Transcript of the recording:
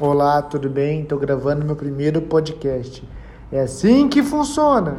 Olá, tudo bem? Estou gravando meu primeiro podcast. É assim que funciona.